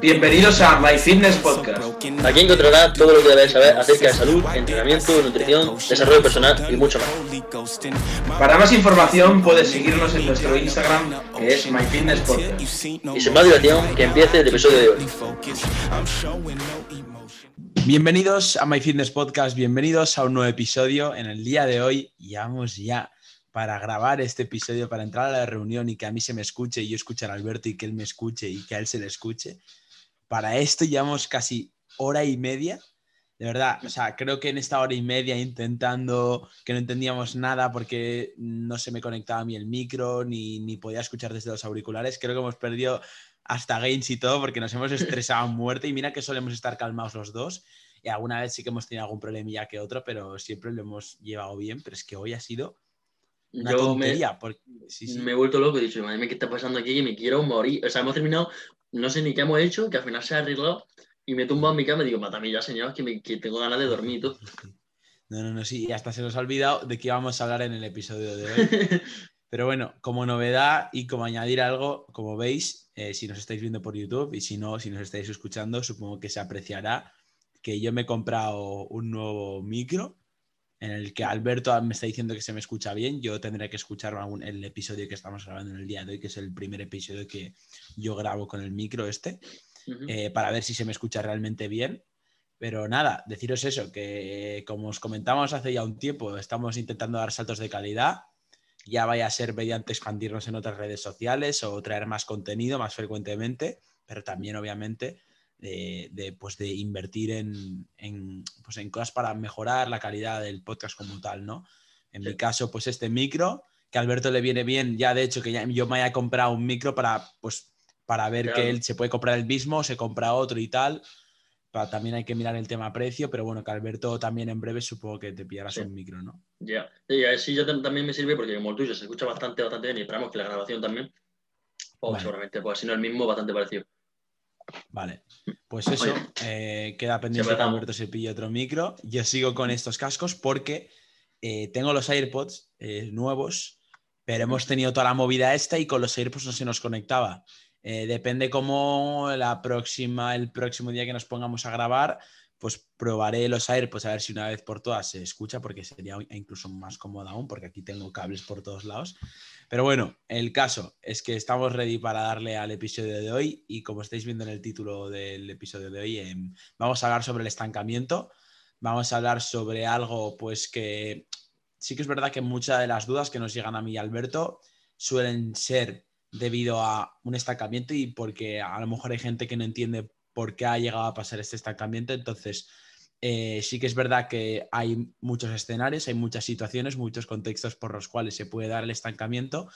Bienvenidos a My Fitness Podcast. Aquí encontrarás todo lo que debes saber acerca de salud, entrenamiento, nutrición, desarrollo personal y mucho más. Para más información puedes seguirnos en nuestro Instagram que es My Fitness Podcast. Y sin más dilación, que empiece el episodio de hoy. Bienvenidos a My Fitness Podcast, bienvenidos a un nuevo episodio. En el día de hoy vamos ya para grabar este episodio, para entrar a la reunión y que a mí se me escuche y yo escuchar a Alberto y que él me escuche y que a él se le escuche. Para esto llevamos casi hora y media. De verdad, o sea, creo que en esta hora y media intentando que no entendíamos nada porque no se me conectaba a mí el micro ni, ni podía escuchar desde los auriculares, creo que hemos perdido hasta gains y todo porque nos hemos estresado a muerte y mira que solemos estar calmados los dos y alguna vez sí que hemos tenido algún problemilla que otro, pero siempre lo hemos llevado bien, pero es que hoy ha sido una Yo tontería. me, porque- sí, sí. me he vuelto loco, he dicho, madre mía, ¿qué está pasando aquí? Que me quiero morir. O sea, hemos terminado, no sé ni qué hemos hecho, que al final se ha arreglado y me he tumbado en mi cama y digo, mátame ya, señor, que, me, que tengo ganas de dormir. No, no, no, sí, y hasta se nos ha olvidado de qué íbamos a hablar en el episodio de hoy. Pero bueno, como novedad y como añadir algo, como veis, eh, si nos estáis viendo por YouTube y si no, si nos estáis escuchando, supongo que se apreciará que yo me he comprado un nuevo micro en el que Alberto me está diciendo que se me escucha bien. Yo tendré que escuchar algún- el episodio que estamos grabando en el día de hoy, que es el primer episodio que yo grabo con el micro este. Eh, para ver si se me escucha realmente bien. Pero nada, deciros eso, que como os comentamos hace ya un tiempo, estamos intentando dar saltos de calidad, ya vaya a ser mediante expandirnos en otras redes sociales o traer más contenido más frecuentemente, pero también obviamente de, de, pues de invertir en, en, pues en cosas para mejorar la calidad del podcast como tal, ¿no? En Sí. mi caso, pues este micro, que a Alberto le viene bien, ya de hecho que ya- yo me haya comprado un micro para, pues, para ver Claro. que él se puede comprar el mismo, se compra otro y tal. Pa- también hay que mirar el tema precio, pero bueno, que Alberto también en breve supongo que te pillarás Sí. un micro, ¿no? Ya, y así ya tam- también me sirve porque como el tuyo se escucha bastante, bastante bien y esperamos que la grabación también, pues Vale. seguramente, pues si no el mismo, bastante parecido. Vale, pues eso, eh, queda pendiente que. Alberto se pille otro micro. Yo sigo con estos cascos porque eh, tengo los AirPods eh, nuevos, pero hemos tenido toda la movida esta y con los AirPods no se nos conectaba. Depende cómo la próxima, el próximo día que nos pongamos a grabar, pues probaré los AirPods a ver si una vez por todas se escucha, porque sería incluso más cómodo aún, porque aquí tengo cables por todos lados. Pero bueno, el caso es que estamos ready para darle al episodio de hoy y como estáis viendo en el título del episodio de hoy, em, vamos a hablar sobre el estancamiento, vamos a hablar sobre algo pues que sí que es verdad que muchas de las dudas que nos llegan a mí y Alberto suelen ser debido a un estancamiento y porque a lo mejor hay gente que no entiende por qué ha llegado a pasar este estancamiento, entonces eh, sí que es verdad que hay muchos escenarios, hay muchas situaciones, muchos contextos por los cuales se puede dar el estancamiento,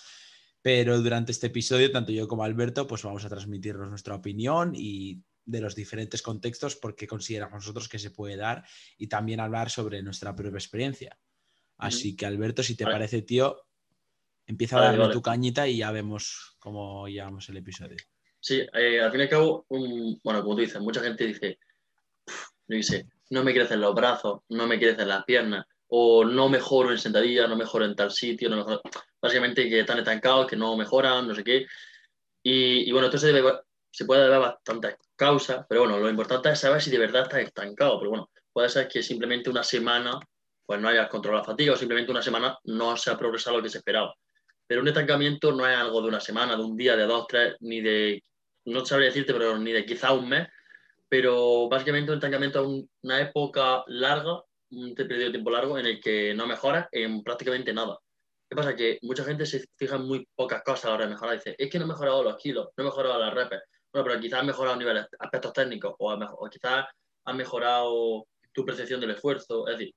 pero durante este episodio, tanto yo como Alberto, pues vamos a transmitirnos nuestra opinión y de los diferentes contextos por qué consideramos nosotros que se puede dar y también hablar sobre nuestra propia experiencia. Así que Alberto, si te Vale. parece, tío, empieza a Vale, darle vale. tu cañita y ya vemos cómo llevamos el episodio. Sí, eh, al fin y al cabo, bueno, como tú dices, mucha gente dice, "Pff, yo sé, no me crecen los brazos, no me crecen las piernas, o no mejoro en sentadilla, no mejoro en tal sitio, no mejoro... básicamente que están estancados, que no mejoran, no sé qué. Y, bueno, esto se puede deber a bastantes causas, pero bueno, lo importante es saber si de verdad estás estancado, pero bueno, puede ser que simplemente una semana pues no hayas controlado la fatiga o simplemente una semana no se ha progresado lo que se esperaba. Pero un estancamiento no es algo de una semana, de un día, de dos, tres, ni de, no sabría decirte, pero ni de quizá un mes. Pero básicamente un estancamiento es un- una época larga, un periodo de tiempo largo en el que no mejoras en prácticamente nada. ¿Qué pasa? Que mucha gente se fija en muy pocas cosas a la hora de mejorar. Dice, es que no he mejorado los kilos, no he mejorado las repes. Bueno, pero quizás has mejorado niveles, aspectos técnicos o, o quizás has mejorado tu percepción del esfuerzo. Es decir,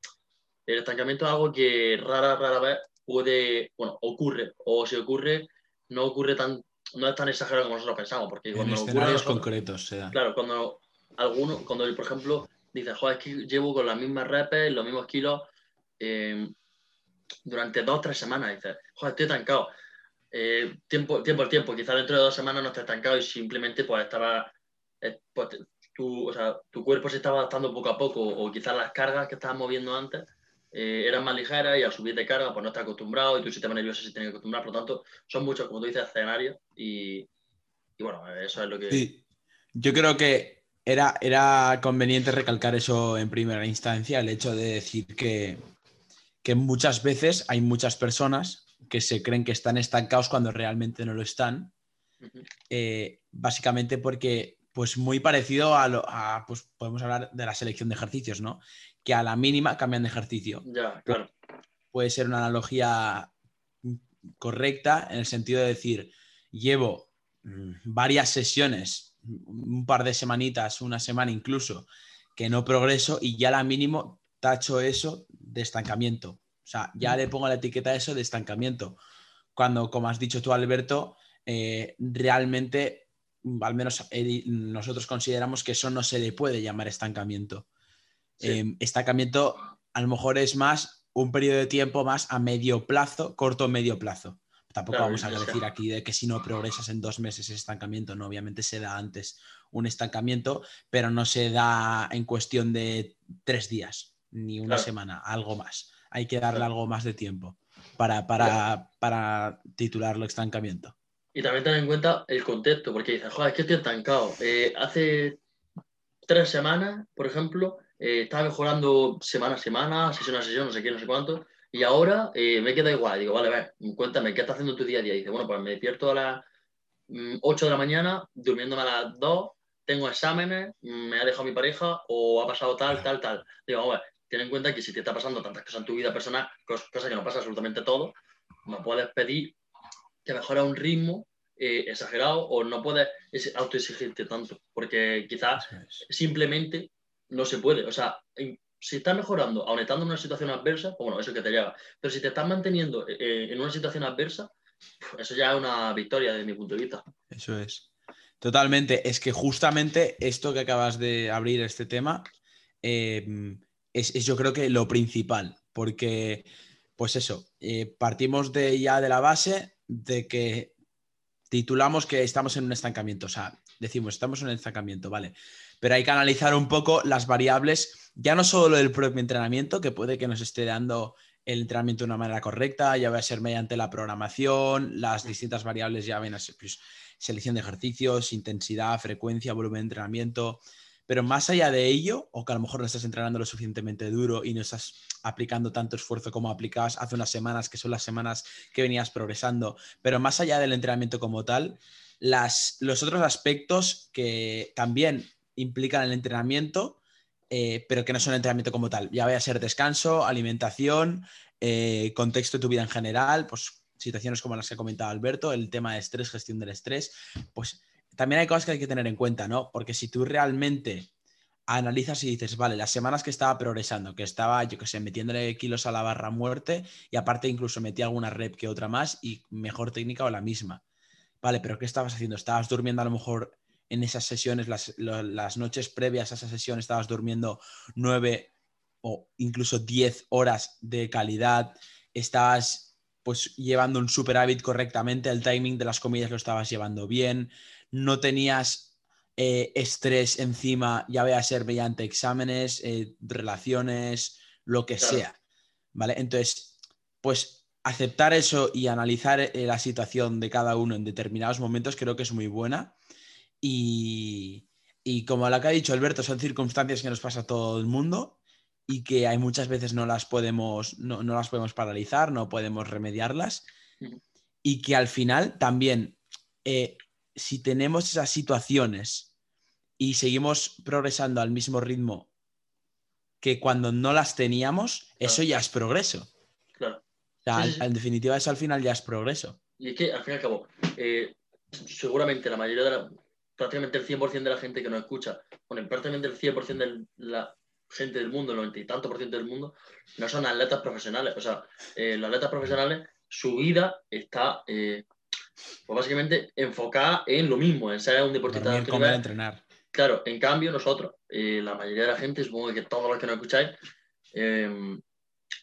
el estancamiento es algo que rara, rara vez puede, bueno, ocurre. O si ocurre, no ocurre tan, no es tan exagerado como nosotros pensamos. Porque En cuando a escenarios nosotros- concretos. Claro, cuando alguno, cuando por ejemplo dices, joder, es que llevo con las mismas repes, los mismos kilos eh, durante dos o tres semanas, dices, joder, estoy estancado. Eh, tiempo, tiempo al tiempo, quizás dentro de dos semanas no estés estancado y simplemente pues estaba, eh, pues, tu, o sea, tu cuerpo se estaba adaptando poco a poco o quizás las cargas que estabas moviendo antes eh, eran más ligeras y al subir de carga pues no estás acostumbrado y tu sistema nervioso se tiene que acostumbrar, por lo tanto son muchos, como tú dices, escenarios y, Y bueno, eso es lo que... Sí. Yo creo que era, era conveniente recalcar eso en primera instancia, el hecho de decir que, que muchas veces hay muchas personas que se creen que están estancados cuando realmente no lo están. Eh, básicamente porque, pues muy parecido a, lo, a, pues podemos hablar de la selección de ejercicios, ¿no? Que a la mínima cambian de ejercicio. Ya, claro. Puede ser una analogía correcta en el sentido de decir, llevo mm, varias sesiones, un par de semanitas, una semana incluso, que no progreso y ya a la mínimo tacho eso de estancamiento. O sea, ya le pongo la etiqueta a eso de estancamiento. Cuando, como has dicho tú, Alberto, eh, realmente, al menos eh, nosotros consideramos que eso no se le puede llamar estancamiento. Sí. Eh, estancamiento a lo mejor es más un periodo de tiempo más a medio plazo, corto o medio plazo. Tampoco Claro, vamos a decir aquí de que si no progresas en dos meses es estancamiento, no, obviamente se da antes un estancamiento, pero no se da en cuestión de tres días ni una Claro. semana, algo más. Hay que darle Claro. algo más de tiempo para, para, para titularlo estancamiento. Y también tener en cuenta el contexto, porque dices, joder, es que estoy estancado. Eh, hace tres semanas, por ejemplo, eh, estaba mejorando semana a semana, sesión a sesión, no sé qué, no sé cuánto, y ahora eh, me queda igual. Digo, vale, ver, cuéntame, ¿qué estás haciendo tu día a día? Y dice, bueno, pues me despierto a las mm, 8 de la mañana, durmiéndome a las 2, tengo exámenes, mm, me ha dejado mi pareja o ha pasado tal, tal, tal. Digo, a ver, ten en cuenta que si te está pasando tantas cosas en tu vida personal, cos- cosas que no pasa absolutamente todo, no puedes pedir que mejora un ritmo eh, exagerado o no puedes es- autoexigirte tanto, porque quizás simplemente no se puede. O sea, si estás mejorando, aun una situación adversa, pues bueno, eso que te lleva. Pero si te estás manteniendo eh, en una situación adversa, pf, eso ya es una victoria desde mi punto de vista. Eso es. Totalmente. Es que justamente esto que acabas de abrir este tema eh, es, es yo creo que lo principal, porque pues eso, eh, partimos de ya de la base de que titulamos que estamos en un estancamiento, o sea, decimos estamos en un estancamiento, vale, pero hay que analizar un poco las variables, ya no solo del propio entrenamiento, que puede que nos esté dando el entrenamiento de una manera correcta, ya va a ser mediante la programación, las distintas variables ya ven a ser pues, selección de ejercicios, intensidad, frecuencia, volumen de entrenamiento. Pero más allá de ello, o que a lo mejor no estás entrenando lo suficientemente duro y no estás aplicando tanto esfuerzo como aplicabas hace unas semanas, que son las semanas que venías progresando, pero más allá del entrenamiento como tal, las, los otros aspectos que también implican el entrenamiento, eh, pero que no son entrenamiento como tal, ya vaya a ser descanso, alimentación, eh, contexto de tu vida en general, pues situaciones como las que ha comentado Alberto, el tema de estrés, gestión del estrés, pues también hay cosas que hay que tener en cuenta, ¿no? Porque si tú realmente analizas y dices, vale, las semanas que estaba progresando, que estaba, yo que sé, metiéndole kilos a la barra muerte y aparte incluso metí alguna rep que otra más y mejor técnica o la misma. Vale, pero ¿qué estabas haciendo? Estabas durmiendo a lo mejor en esas sesiones, las, noches previas a esa sesión, estabas durmiendo nueve o incluso diez horas de calidad, estabas pues llevando un superávit correctamente, el timing de las comidas lo estabas llevando bien, no tenías eh, estrés encima, ya vaya a ser mediante exámenes, eh, relaciones, lo que Claro. sea. ¿Vale? Entonces, pues aceptar eso y analizar eh, la situación de cada uno en determinados momentos creo que es muy buena. Y, y como lo que ha dicho Alberto, son circunstancias que nos pasa a todo el mundo y que hay muchas veces no las podemos, no, no las podemos paralizar, no podemos remediarlas. Y que al final también, eh, si tenemos esas situaciones y seguimos progresando al mismo ritmo que cuando no las teníamos, eso ya es progreso. Claro. O sea, Sí, sí, sí. en definitiva, eso al final ya es progreso. Y es que, al fin y al cabo, eh, seguramente la mayoría de la, prácticamente el 100% de la gente que nos escucha, bueno, prácticamente el 100% de la gente del mundo, el 90 y tanto por ciento del mundo, no son atletas profesionales. O sea, eh, los atletas profesionales, su vida está, eh, pues básicamente, enfocada en lo mismo, en ser un deportista de Dormir, alto comer, entrenar. Claro, en cambio nosotros, eh, la mayoría de la gente, supongo que todos los que nos escucháis, eh,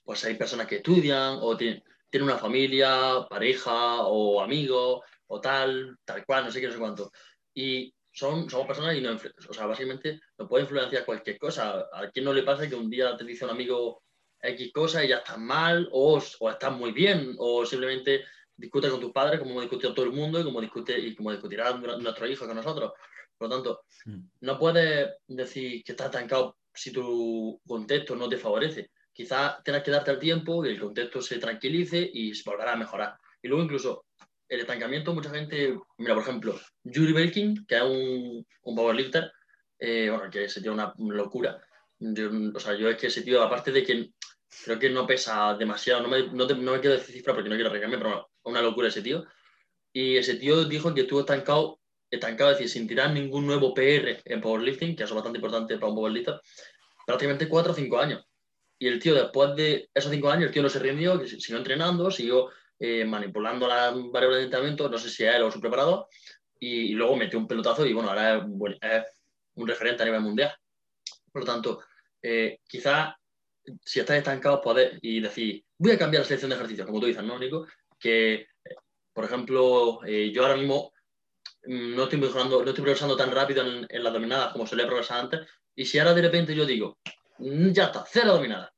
pues hay personas que estudian o tienen, tienen una familia, pareja o amigos o tal, tal cual, no sé qué, no sé cuánto. Y son, somos personas y no, o sea, básicamente nos puede influenciar cualquier cosa. ¿A quién no le pasa que un día te dice un amigo X cosa y ya estás mal o, o estás muy bien o simplemente discute con tus padres, como discutió todo el mundo y como, discute, y como discutirá nuestro hijo con nosotros. Por lo tanto, mm. no puedes decir que estás estancado si tu contexto no te favorece. Quizás tengas que darte el tiempo y el contexto se tranquilice y se volverá a mejorar. Y luego incluso el estancamiento, mucha gente, mira, por ejemplo, Yuri Belkin, que es un, un powerlifter, eh, bueno, que se tiene una locura. o sea, yo es que ese tío, aparte de que creo que no pesa demasiado, no me, no, me quiero decir cifra porque no quiero recargarme, pero bueno, una locura ese tío. Y ese tío dijo que estuvo estancado, estancado, es decir, sin tirar ningún nuevo PR en powerlifting, que eso es bastante importante para un powerlifter, prácticamente cuatro o cinco años. Y el tío, después de esos cinco años, el tío no se rindió, que siguió entrenando, siguió eh, manipulando las variables de entrenamiento, no sé si a él o su preparado, y, luego metió un pelotazo y bueno, ahora es, un referente a nivel mundial. Por lo tanto, eh, quizás si estás estancado puedes y decir, voy a cambiar la selección de ejercicios, como tú dices, ¿no, Nico? Que, por ejemplo, eh, yo ahora mismo mm, no estoy mejorando, no estoy progresando tan rápido en, en las dominadas como solía progresar antes, y si ahora de repente yo digo, mm, ya está, cero dominada,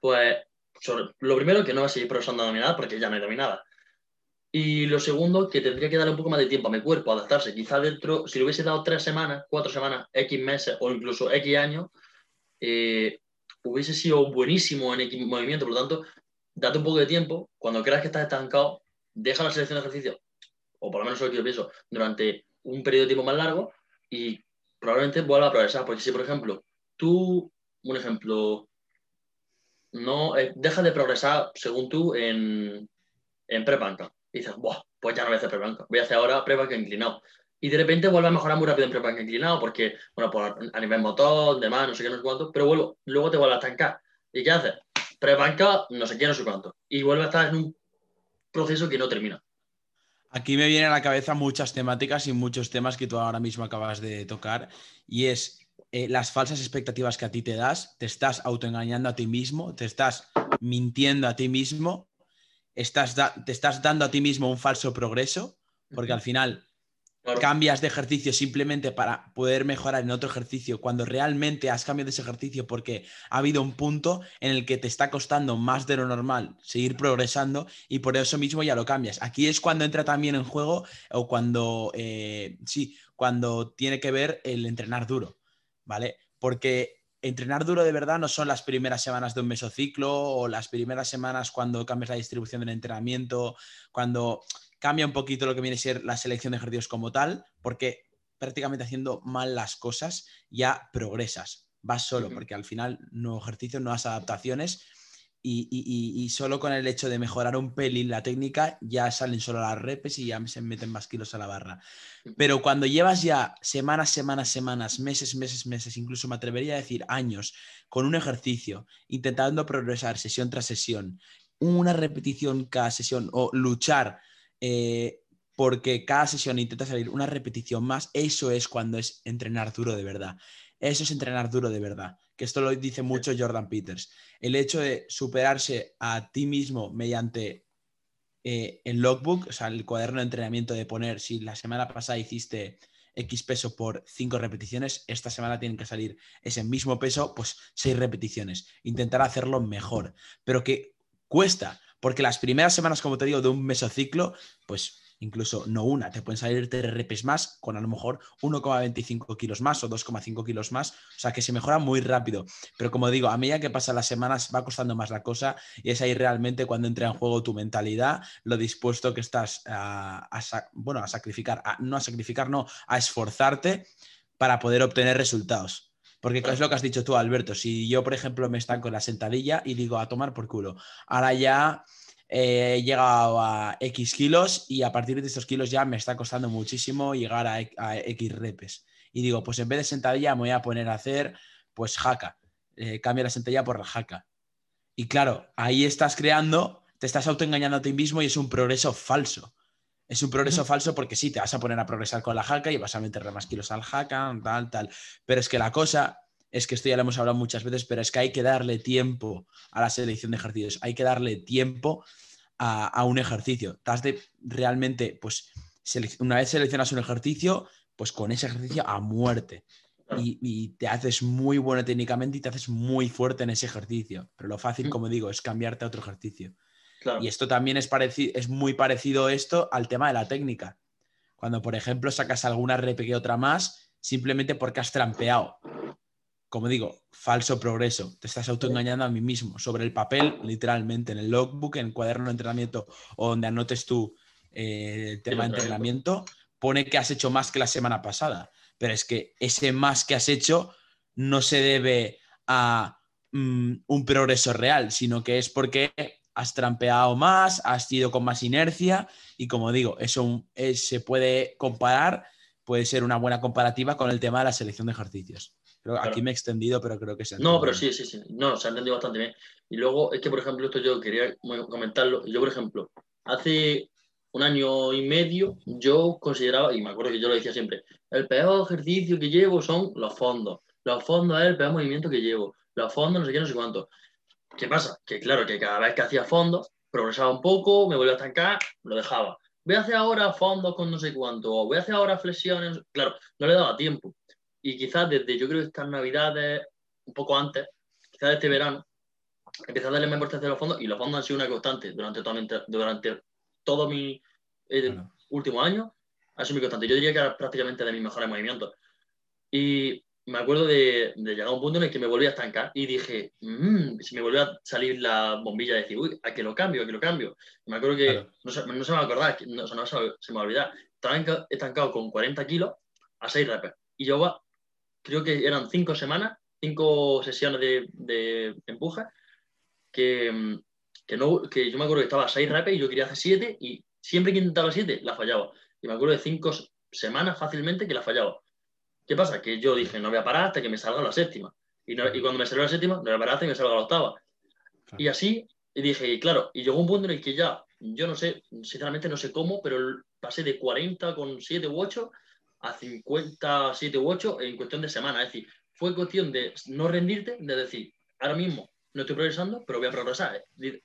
pues lo primero que no va a seguir progresando dominada porque ya no hay dominada. Y lo segundo, que tendría que darle un poco más de tiempo a mi cuerpo a adaptarse. Quizás dentro, si le hubiese dado tres semanas, cuatro semanas, X meses o incluso X años, eh, hubiese sido buenísimo en X movimiento. Por lo tanto, date un poco de tiempo. Cuando creas que estás estancado, deja la selección de ejercicio, o por lo menos lo que yo pienso, durante un periodo de tiempo más largo y probablemente vuelva a progresar. Porque si, por ejemplo, tú, un ejemplo, no eh, deja de progresar, según tú, en, en pre-banca. Dices, Buah, pues ya no voy a hacer pre-banca, voy a hacer ahora pre-banca inclinado. Y de repente vuelve a mejorar muy rápido en pre-banca inclinado, porque, bueno, a nivel motor, demás, no sé qué, no sé cuánto, pero vuelvo, luego te vuelve a estancar. ¿Y qué haces? Pre-banca, no sé qué, no sé cuánto. Y vuelve a estar en un proceso que no termina. Aquí me vienen a la cabeza muchas temáticas y muchos temas que tú ahora mismo acabas de tocar. Y es eh, las falsas expectativas que a ti te das, te estás autoengañando a ti mismo, te estás mintiendo a ti mismo, estás te estás dando a ti mismo un falso progreso, porque al final cambias de ejercicio simplemente para poder mejorar en otro ejercicio, cuando realmente has cambiado ese ejercicio porque ha habido un punto en el que te está costando más de lo normal seguir progresando y por eso mismo ya lo cambias. Aquí es cuando entra también en juego o cuando, eh, sí, cuando tiene que ver el entrenar duro. ¿Vale? Porque entrenar duro de verdad no son las primeras semanas de un mesociclo o las primeras semanas cuando cambias la distribución del entrenamiento, cuando cambia un poquito lo que viene a ser la selección de ejercicios como tal, porque prácticamente haciendo mal las cosas ya progresas. Vas solo, porque al final no ejercicio, nuevas adaptaciones y, solo con el hecho de mejorar un pelín la técnica ya salen solo las repes y ya se meten más kilos a la barra. Pero cuando llevas ya semanas, semanas, semanas, meses, meses, meses, incluso me atrevería a decir años, con un ejercicio, intentando progresar sesión tras sesión, una repetición cada sesión o luchar eh, porque cada sesión intenta salir una repetición más, eso es cuando es entrenar duro de verdad. Eso es entrenar duro de verdad que esto lo dice mucho Jordan Peters. El hecho de superarse a ti mismo mediante eh, el logbook, o sea, el cuaderno de entrenamiento de poner, si la semana pasada hiciste X peso por 5 repeticiones, esta semana tienen que salir ese mismo peso, pues 6 repeticiones. Intentar hacerlo mejor, pero que cuesta, porque las primeras semanas, como te digo, de un mesociclo, pues incluso no una, te pueden salir tres repes más con a lo mejor 1,25 kilos más o 2,5 kilos más, o sea que se mejora muy rápido. Pero como digo, a medida que pasan las semanas va costando más la cosa y es ahí realmente cuando entra en juego tu mentalidad, lo dispuesto que estás a, bueno, a sacrificar, no a sacrificar, no, a esforzarte para poder obtener resultados. Porque es lo que has dicho tú, Alberto. Si yo, por ejemplo, me estanco en la sentadilla y digo a tomar por culo, ahora ya he llegado a X kilos y a partir de estos kilos ya me está costando muchísimo llegar a, X repes. Y digo, pues en vez de sentadilla me voy a poner a hacer pues jaca. Eh, cambia la sentadilla por la jaca. Y claro, ahí estás creando, te estás autoengañando a ti mismo y es un progreso falso. Es un progreso falso porque sí, te vas a poner a progresar con la jaca y vas a meterle más kilos al jaca, tal, tal. Pero es que la cosa es que esto ya lo hemos hablado muchas veces, pero es que hay que darle tiempo a la selección de ejercicios, hay que darle tiempo a, un ejercicio. Estás de realmente, pues, una vez seleccionas un ejercicio, pues con ese ejercicio a muerte. Y, te haces muy bueno técnicamente y te haces muy fuerte en ese ejercicio. Pero lo fácil, mm. como digo, es cambiarte a otro ejercicio. Claro. Y esto también es, es muy parecido esto al tema de la técnica. Cuando, por ejemplo, sacas alguna rep que otra más, simplemente porque has trampeado. Como digo, falso progreso. Te estás autoengañando a mí mismo. Sobre el papel, literalmente, en el logbook, en el cuaderno de entrenamiento o donde anotes tú eh, el tema de entrenamiento, pone que has hecho más que la semana pasada. Pero es que ese más que has hecho no se debe a mm, un progreso real, sino que es porque has trampeado más, has ido con más inercia y como digo, eso eh, se puede comparar, puede ser una buena comparativa con el tema de la selección de ejercicios. Creo, Claro. Aquí me he extendido, pero creo que se ha No, pero entendido. sí, sí, sí. No, se ha entendido bastante bien. Y luego es que, por ejemplo, esto yo quería comentarlo. Yo, por ejemplo, hace un año y medio yo consideraba, y me acuerdo que yo lo decía siempre, el peor ejercicio que llevo son los fondos. Los fondos es el peor movimiento que llevo. Los fondos no sé qué, no sé cuánto. ¿Qué pasa? Que claro, que cada vez que hacía fondos, progresaba un poco, me volvía a estancar, lo dejaba. Voy a hacer ahora fondos con no sé cuánto, o voy a hacer ahora flexiones. Claro, no le daba tiempo. Y quizás desde, yo creo que estas navidades, un poco antes, quizás este verano, empecé a darle más importancia a los fondos y los fondos han sido una constante durante, toda mi- durante todo mi eh, Claro. último año. Ha sido mi constante. Yo diría que era prácticamente de mis mejores movimientos. Y me acuerdo de, de llegar a un punto en el que me volví a estancar y dije, "Mm", si me volvió a salir la bombilla de decir, uy, a que lo cambio, a que lo cambio. Y me acuerdo que, Claro. no, se, no se me va a acordar, no, o sea, no se, se me va a olvidar. Estaba estancado con 40 kilos a 6 reps. Y yo creo que eran 5 semanas, 5 sesiones de, de empuje, que, mm, que, no, que yo me acuerdo que estaba a 6 reps y yo quería hacer 7 y siempre que intentaba 7 la fallaba. Y me acuerdo de 5 semanas fácilmente que la fallaba. ¿Qué pasa? Que yo dije, no voy a parar hasta que me salga la séptima. Y, no- y cuando me salió la séptima, no voy a parar hasta que me salga la octava. Claro. Y así, y dije, y claro, y llegó un punto en el que ya, yo no sé, sinceramente no sé cómo, pero pasé de 40 con 7 u 8 a 57 u 8 en cuestión de semana. Es decir, fue cuestión de no rendirte, de decir, ahora mismo no estoy progresando, pero voy a progresar. Es decir,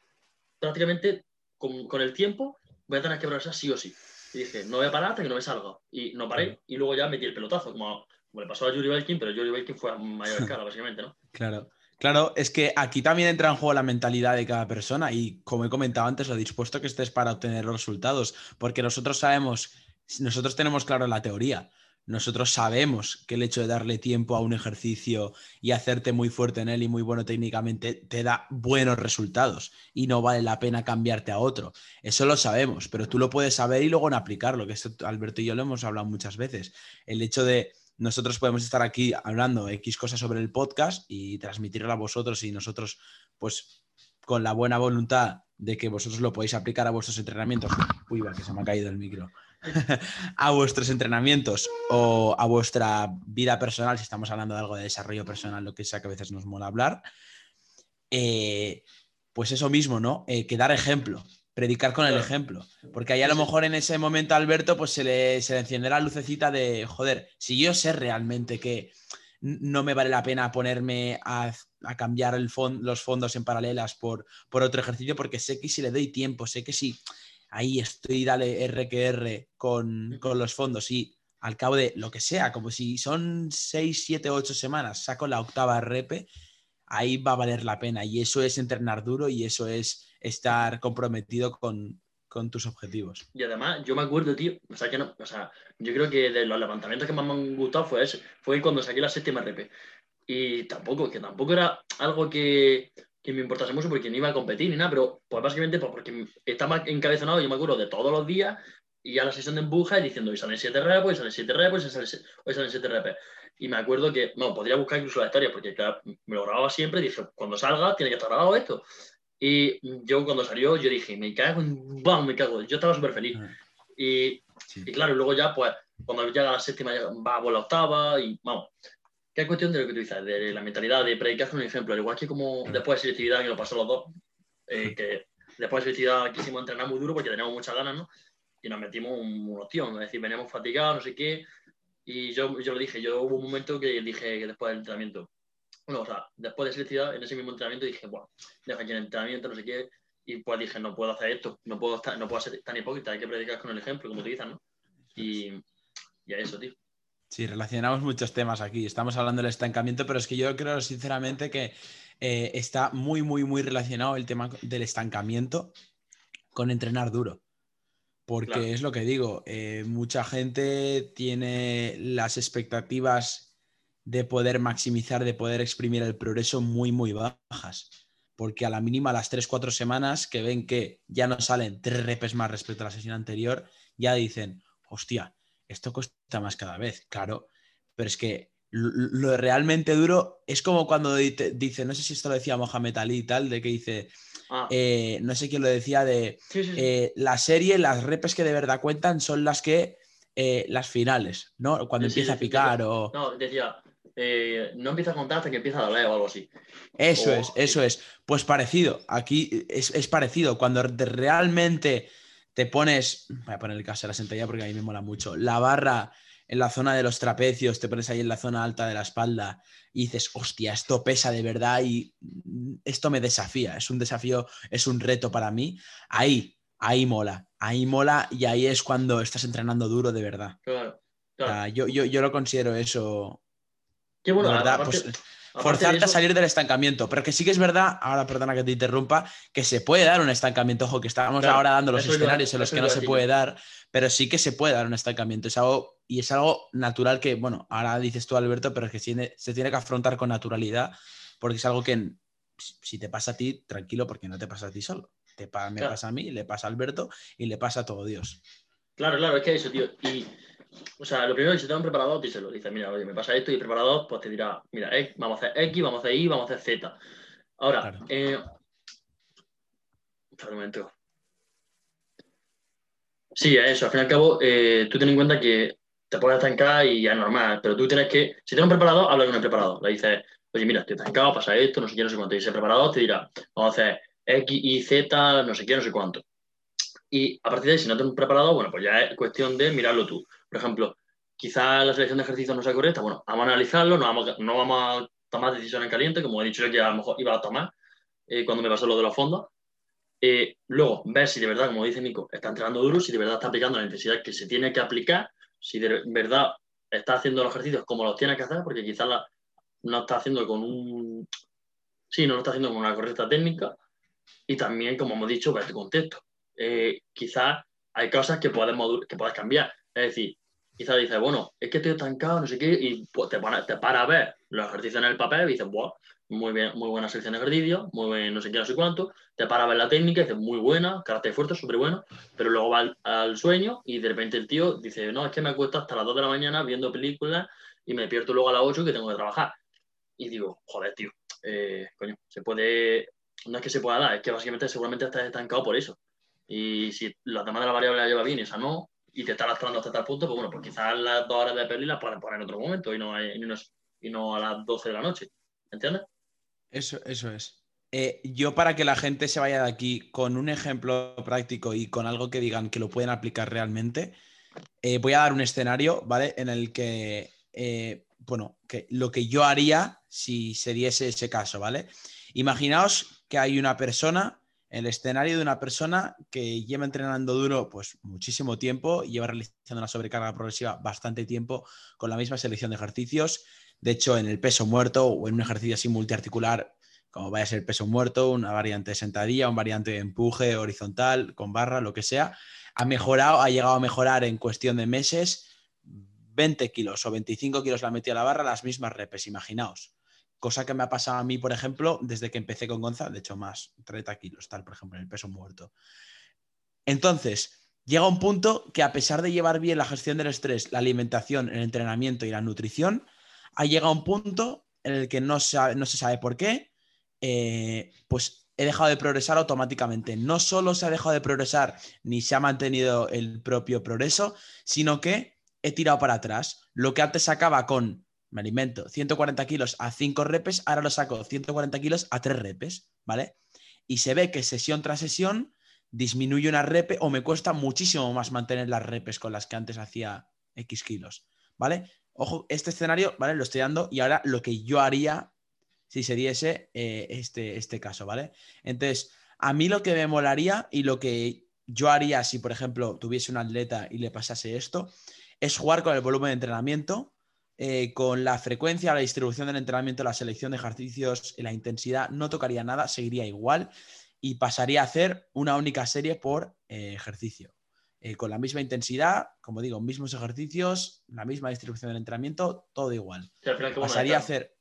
prácticamente con, con el tiempo voy a tener que progresar sí o sí. Y dije, no voy a parar hasta que no me salga. Y no paré, y luego ya metí el pelotazo, como, como le pasó a Yuri Belkin, pero Yuri Belkin fue a mayor escala, básicamente, ¿no? Claro. Claro, es que aquí también entra en juego la mentalidad de cada persona y como he comentado antes, lo dispuesto que estés para obtener los resultados, porque nosotros sabemos, nosotros tenemos claro la teoría, nosotros sabemos que el hecho de darle tiempo a un ejercicio y hacerte muy fuerte en él y muy bueno técnicamente te da buenos resultados y no vale la pena cambiarte a otro. Eso lo sabemos, pero tú lo puedes saber y luego no aplicarlo, que esto Alberto y yo lo hemos hablado muchas veces. El hecho de nosotros podemos estar aquí hablando X cosas sobre el podcast y transmitirlo a vosotros y nosotros, pues, con la buena voluntad de que vosotros lo podéis aplicar a vuestros entrenamientos. Uy, va, que se me ha caído el micro. a vuestros entrenamientos o a vuestra vida personal, si estamos hablando de algo de desarrollo personal, lo que sea que a veces nos mola hablar. eh, pues eso mismo, ¿no? Eh, que dar ejemplo, predicar con el ejemplo. Porque ahí a lo mejor en ese momento, Alberto, pues se le, se le la lucecita de, joder, si yo sé realmente que no me vale la pena ponerme a, a cambiar el los fondos en paralelas por, por otro ejercicio, porque sé que si le doy tiempo, sé que si ahí estoy, dale R que R con, con los fondos y al cabo de lo que sea, como si son 6, 7, 8 semanas, saco la octava repe, ahí va a valer la pena. Y eso es entrenar duro y eso es estar comprometido con, con tus objetivos. Y además, yo me acuerdo, tío, o sea, que no, o sea, yo creo que de los levantamientos que más me han gustado fue ese, fue cuando saqué la séptima RP. Y tampoco, que tampoco era algo que, que me importase mucho porque no iba a competir ni nada, pero pues básicamente pues, porque estaba encabezonado, yo me acuerdo de todos los días, y a la sesión de empuja y diciendo, hoy salen 7 repos, hoy salen 7 repos, hoy salen, hoy salen 7 repos. Y me acuerdo que, no, podría buscar incluso la historia, porque claro, me lo grababa siempre y dije, cuando salga tiene que estar grabado esto. Y yo cuando salió, yo dije, me cago en... ¡Bam! Me cago. Yo estaba súper feliz. Y, Sí. y claro, luego ya, pues, cuando llega la séptima, ya va por la octava y vamos. Que es cuestión de lo que tú dices, de la mentalidad, de predicar con un ejemplo. Al igual que como Claro. después de selectividad, que lo pasó los dos, eh, que después de selectividad quisimos entrenar muy duro porque teníamos muchas ganas, ¿no? Y nos metimos un, ostión, es decir, veníamos fatigados, no sé qué. Y yo, yo lo dije, yo hubo un momento que dije que después del entrenamiento, bueno, o sea, después de selectividad, en ese mismo entrenamiento dije, bueno, deja aquí el entrenamiento, no sé qué. Y pues dije, no puedo hacer esto, no puedo, estar, no puedo ser tan hipócrita, hay que predicar con el ejemplo, como tú dices, ¿no? Y, y a eso, tío. Sí, relacionamos muchos temas aquí. Estamos hablando del estancamiento, pero es que yo creo sinceramente que eh, está muy, muy, muy relacionado el tema del estancamiento con entrenar duro. Porque Claro. es lo que digo, eh, mucha gente tiene las expectativas de poder maximizar, de poder exprimir el progreso muy, muy bajas. Porque a la mínima, las 3-4 semanas que ven que ya no salen tres repes más respecto a la sesión anterior, ya dicen, hostia, esto cuesta más cada vez. Claro, pero es que lo, realmente duro es como cuando dice, no sé si esto lo decía Mohamed Ali y tal, de que dice, Ah, eh, no sé quién lo decía, de sí, sí, sí. eh, la serie, las repes que de verdad cuentan son las que, eh, las finales, ¿no? Cuando empieza a picar o... No, decía, no empieza a contar hasta que empieza a doler o algo así. Eso es, eso es. Pues parecido, aquí es, es parecido. Cuando realmente te pones, voy a poner el caso de la sentadilla porque a mí me mola mucho, la barra en la zona de los trapecios, te pones ahí en la zona alta de la espalda y dices, hostia, esto pesa de verdad y mm, esto me desafía, es un desafío, es un reto para mí. Ahí, ahí mola, ahí mola y ahí es cuando estás entrenando duro de verdad. Claro, O claro. sea, yo, yo, yo lo considero eso, Qué bueno, verdad, pues, forzarte a salir del estancamiento. Pero que sí que es verdad, ahora perdona que te interrumpa, que se puede dar un estancamiento. Ojo, que estábamos Claro, ahora dando los escenarios en los que no se puede dar, pero sí que se puede dar un estancamiento. Es algo, y es algo natural que, bueno, ahora dices tú, Alberto, pero es que tiene- se tiene que afrontar con naturalidad, porque es algo que si te pasa a ti, tranquilo, porque no te pasa a ti solo. Te me Claro. pasa a mí, le pasa a Alberto y le pasa a todo Dios. Claro, claro, es que eso, tío. Y, o sea, lo primero, si te da un preparador, díselo. Dice, mira, oye, me pasa esto y el preparador, pues te dirá, mira, eh, vamos a hacer X, vamos a hacer Y, vamos a hacer Z. Ahora, Claro. eh... un momento. Sí, es eso. Al fin y al cabo, eh, tú ten en cuenta que te puedes estancar y ya es normal, pero tú tienes que, si tienes un preparador, habla con el preparador. Le dices, oye, mira, estoy estancado, pasa esto, no sé qué, no sé cuánto. Y ese preparador te dirá, vamos a hacer X, Y, Z, no sé qué, no sé cuánto. Y a partir de ahí, si no tienes un preparador, bueno, pues ya es cuestión de mirarlo tú. Por ejemplo, quizás la selección de ejercicios no sea correcta, bueno, vamos a analizarlo, no vamos, no vamos a tomar decisiones en caliente, como he dicho yo que a lo mejor iba a tomar eh, cuando me pasó lo de los fondos. Eh, luego, ver si de verdad, como dice Nico, está entrenando duro, si de verdad está aplicando la intensidad que se tiene que aplicar, si de verdad está haciendo los ejercicios como los tiene que hacer, porque quizás no está haciendo con un... Sí, no lo está haciendo con una correcta técnica. Y también, como hemos dicho, ver tu contexto. Eh, quizás hay cosas que puedes, modu- que puedes cambiar. Es decir, quizás dices, bueno, es que estoy estancado, no sé qué, y pues, te, para, te para a ver los ejercicios en el papel y dices, wow, muy, bien, muy buena selección de ejercicios, muy buen no sé qué, no sé cuánto, te para a ver la técnica y dices, muy buena, carácter fuerte, súper bueno, pero luego va al, sueño y de repente el tío dice, no, es que me acuesto hasta las 2 de la mañana viendo películas y me despierto luego a las 8 que tengo que trabajar. Y digo, joder, tío, eh, coño, se puede, no es que se pueda dar, es que básicamente seguramente estás estancado por eso. Y si las demás de las variables las lleva bien esa no, y te está lastrando hasta tal punto, pues bueno, pues quizás las dos horas de peli las puedes poner en otro momento y no, a- las 12 de la noche. ¿Entiendes? Eso, eso es. Eh, yo para que la gente se vaya de aquí con un ejemplo práctico y con algo que digan que lo pueden aplicar realmente, eh, voy a dar un escenario, ¿vale? En el que, eh, bueno, que lo que yo haría si se diese ese caso, ¿vale? Imaginaos que hay una persona, el escenario de una persona que lleva entrenando duro pues muchísimo tiempo, lleva realizando una sobrecarga progresiva bastante tiempo con la misma selección de ejercicios. De hecho, en el peso muerto o en un ejercicio así multiarticular, como vaya a ser peso muerto, una variante de sentadilla, un variante de empuje horizontal, con barra, lo que sea, ha mejorado, ha llegado a mejorar en cuestión de meses 20 kilos o 25 kilos la metí a la barra, las mismas repes, imaginaos. Cosa que me ha pasado a mí, por ejemplo, desde que empecé con Gonza, de hecho más 30 kilos, tal, por ejemplo, en el peso muerto. Entonces, llega un punto que a pesar de llevar bien la gestión del estrés, la alimentación, el entrenamiento y la nutrición, ha llegado un punto en el que no, no se sabe por qué, eh, pues he dejado de progresar automáticamente. No solo se ha dejado de progresar ni se ha mantenido el propio progreso, sino que he tirado para atrás. Lo que antes sacaba con, me alimento, 140 kilos a 5 repes, ahora lo saco 140 kilos a 3 repes, ¿vale? Y se ve que sesión tras sesión disminuye una repe o me cuesta muchísimo más mantener las repes con las que antes hacía X kilos, ¿vale? Ojo, este escenario, ¿vale? Lo estoy dando y ahora lo que yo haría si se diese eh, este, este caso, ¿vale? Entonces, a mí lo que me molaría y lo que yo haría si, por ejemplo, tuviese un atleta y le pasase esto, es jugar con el volumen de entrenamiento, eh, con la frecuencia, la distribución del entrenamiento, la selección de ejercicios, la intensidad, no tocaría nada, seguiría igual. y pasaría a hacer una única serie por eh, ejercicio. Eh, con la misma intensidad, como digo, mismos ejercicios, la misma distribución del entrenamiento, todo igual. Sí, al final, ¿qué bueno Pasaría a hacer,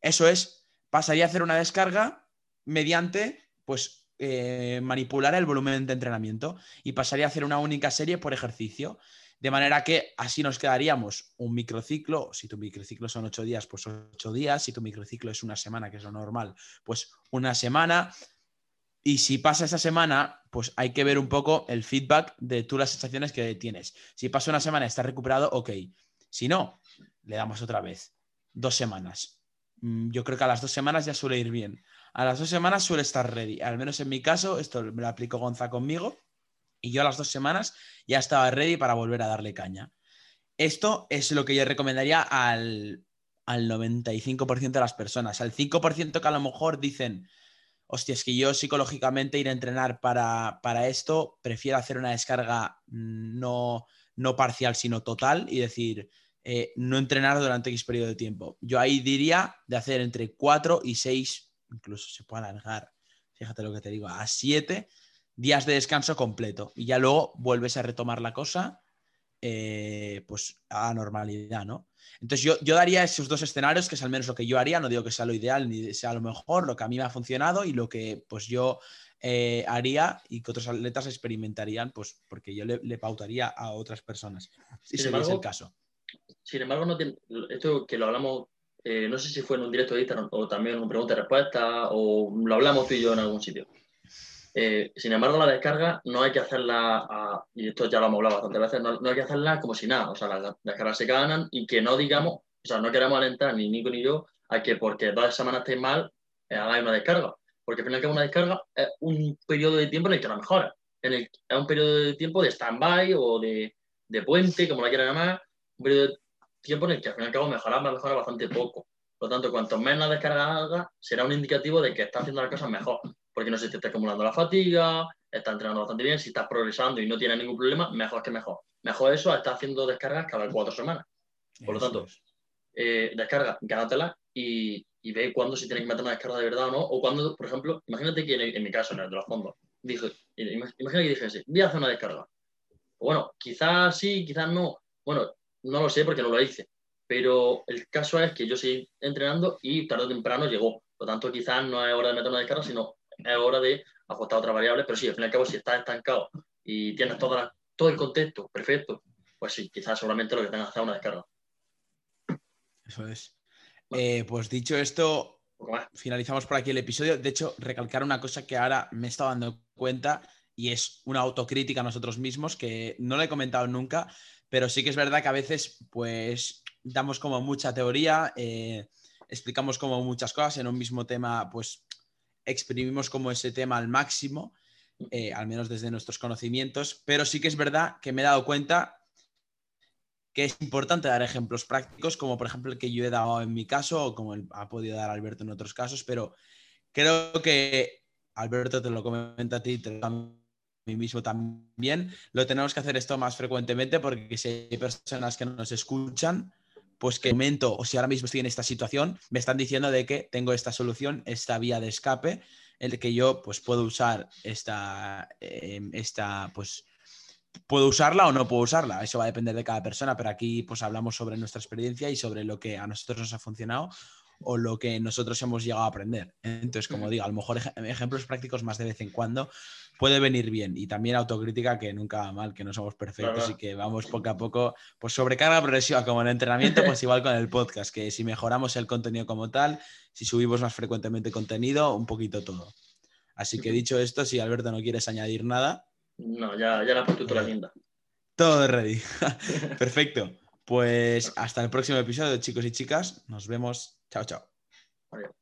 eso es, pasaría a hacer una descarga mediante, pues, eh, manipular el volumen de entrenamiento y pasaría a hacer una única serie por ejercicio. De manera que así nos quedaríamos un microciclo. Si tu microciclo son ocho días, pues ocho días. Si tu microciclo es una semana, que es lo normal, pues una semana. Y si pasa esa semana, pues hay que ver un poco el feedback de tú las sensaciones que tienes. Si pasa una semana y estás recuperado, ok. Si no, le damos otra vez. Dos semanas. Mm, Yo creo que a las dos semanas ya suele ir bien. A las dos semanas suele estar ready. Al menos en mi caso, esto me lo aplicó Gonza conmigo. Y yo a las dos semanas ya estaba ready para volver a darle caña. Esto es lo que yo recomendaría al, al 95% de las personas. Al 5% que a lo mejor dicen, hostia, es que yo psicológicamente ir a entrenar para, para esto, prefiero hacer una descarga mm, no, no parcial, sino total y decir, eh, no entrenar durante X periodo de tiempo. Yo ahí diría de hacer entre 4 y 6, incluso se puede alargar, fíjate lo que te digo, a 7 días de descanso completo. Y ya luego vuelves a retomar la cosa, eh, pues a normalidad, ¿no? Entonces yo, yo daría esos dos escenarios, que es al menos lo que yo haría, no digo que sea lo ideal ni sea lo mejor, lo que a mí me ha funcionado y lo que pues yo eh, haría y que otros atletas experimentarían, pues porque yo le, le pautaría a otras personas. Si Sin es el caso. Sin embargo, no tiene- esto que lo hablamos, eh, no sé si fue en un directo de Instagram o también en un pregunta y respuesta o lo hablamos tú y yo en algún sitio. Eh, sin embargo, la descarga no hay que hacerla, y esto ya lo hemos hablado bastantes veces, no, hay que hacerla como si nada. O sea, las descargas se ganan y que no digamos, o sea, no queremos alentar ni Nico ni yo a que porque dos semanas estéis mal, eh, hagáis una descarga. Porque al final que una descarga es un periodo de tiempo en el que la mejora. En el, es un periodo de tiempo de stand-by o de, de puente, como la quieran llamar, un periodo de tiempo en el que al fin y al cabo mejorar va a mejorar bastante poco. Por lo tanto, cuanto menos descarga hagas, será un indicativo de que estás haciendo las cosas mejor. Porque no se te está acumulando la fatiga, estás entrenando bastante bien, si estás progresando y no tienes ningún problema, mejor que mejor. Mejor eso a estar haciendo descargas cada cuatro semanas. Por lo tanto. Eh, descarga, gánatela y, y ve cuándo si tienes que meter una descarga de verdad o no. O cuando, por ejemplo, imagínate que en, en mi caso, en el de los fondos, dijo, ima- imagina que dijese, voy a hacer una descarga. Bueno, quizás sí, quizás no. Bueno, no lo sé porque no lo hice. Pero el caso es que yo seguí entrenando y tarde o temprano llegó. Por lo tanto, quizás no es hora de meter una descarga, sino es hora de ajustar otras variables. Pero sí, al fin y al cabo, si estás estancado y tienes toda la- todo el contexto perfecto, pues sí, quizás seguramente lo que tengas que hacer es una descarga. Eso es. Eh, pues dicho esto, finalizamos por aquí el episodio. De hecho, recalcar una cosa que ahora me he estado dando cuenta y es una autocrítica a nosotros mismos que no lo he comentado nunca, pero sí que es verdad que a veces pues damos como mucha teoría, eh, explicamos como muchas cosas en un mismo tema, pues exprimimos como ese tema al máximo, eh, al menos desde nuestros conocimientos, pero sí que es verdad que me he dado cuenta que es importante dar ejemplos prácticos, como por ejemplo el que yo he dado en mi caso, o como ha podido dar Alberto en otros casos, pero creo que Alberto te lo comenta a ti, te a mí mismo también, lo tenemos que hacer esto más frecuentemente porque si hay personas que nos escuchan, pues que en momento, o si ahora mismo estoy en esta situación, me están diciendo de que tengo esta solución, esta vía de escape, el que yo pues puedo usar esta, eh, esta pues puedo usarla o no puedo usarla. Eso va a depender de cada persona, pero aquí pues hablamos sobre nuestra experiencia y sobre lo que a nosotros nos ha funcionado o lo que nosotros hemos llegado a aprender. Entonces, como digo, a lo mejor ej- ejemplos prácticos más de vez en cuando puede venir bien y también autocrítica que nunca va mal, que no somos perfectos Claro. y que vamos poco a poco, pues sobrecarga progresiva como en el entrenamiento, pues igual con el podcast, que si mejoramos el contenido como tal, si subimos más frecuentemente contenido, un poquito todo. Así que dicho esto, si Alberto no quieres añadir nada, No, ya, ya la puesto tú la Eh, guinda. todo ready. Perfecto. Pues hasta el próximo episodio, chicos y chicas. Nos vemos. Chao, chao. Adiós.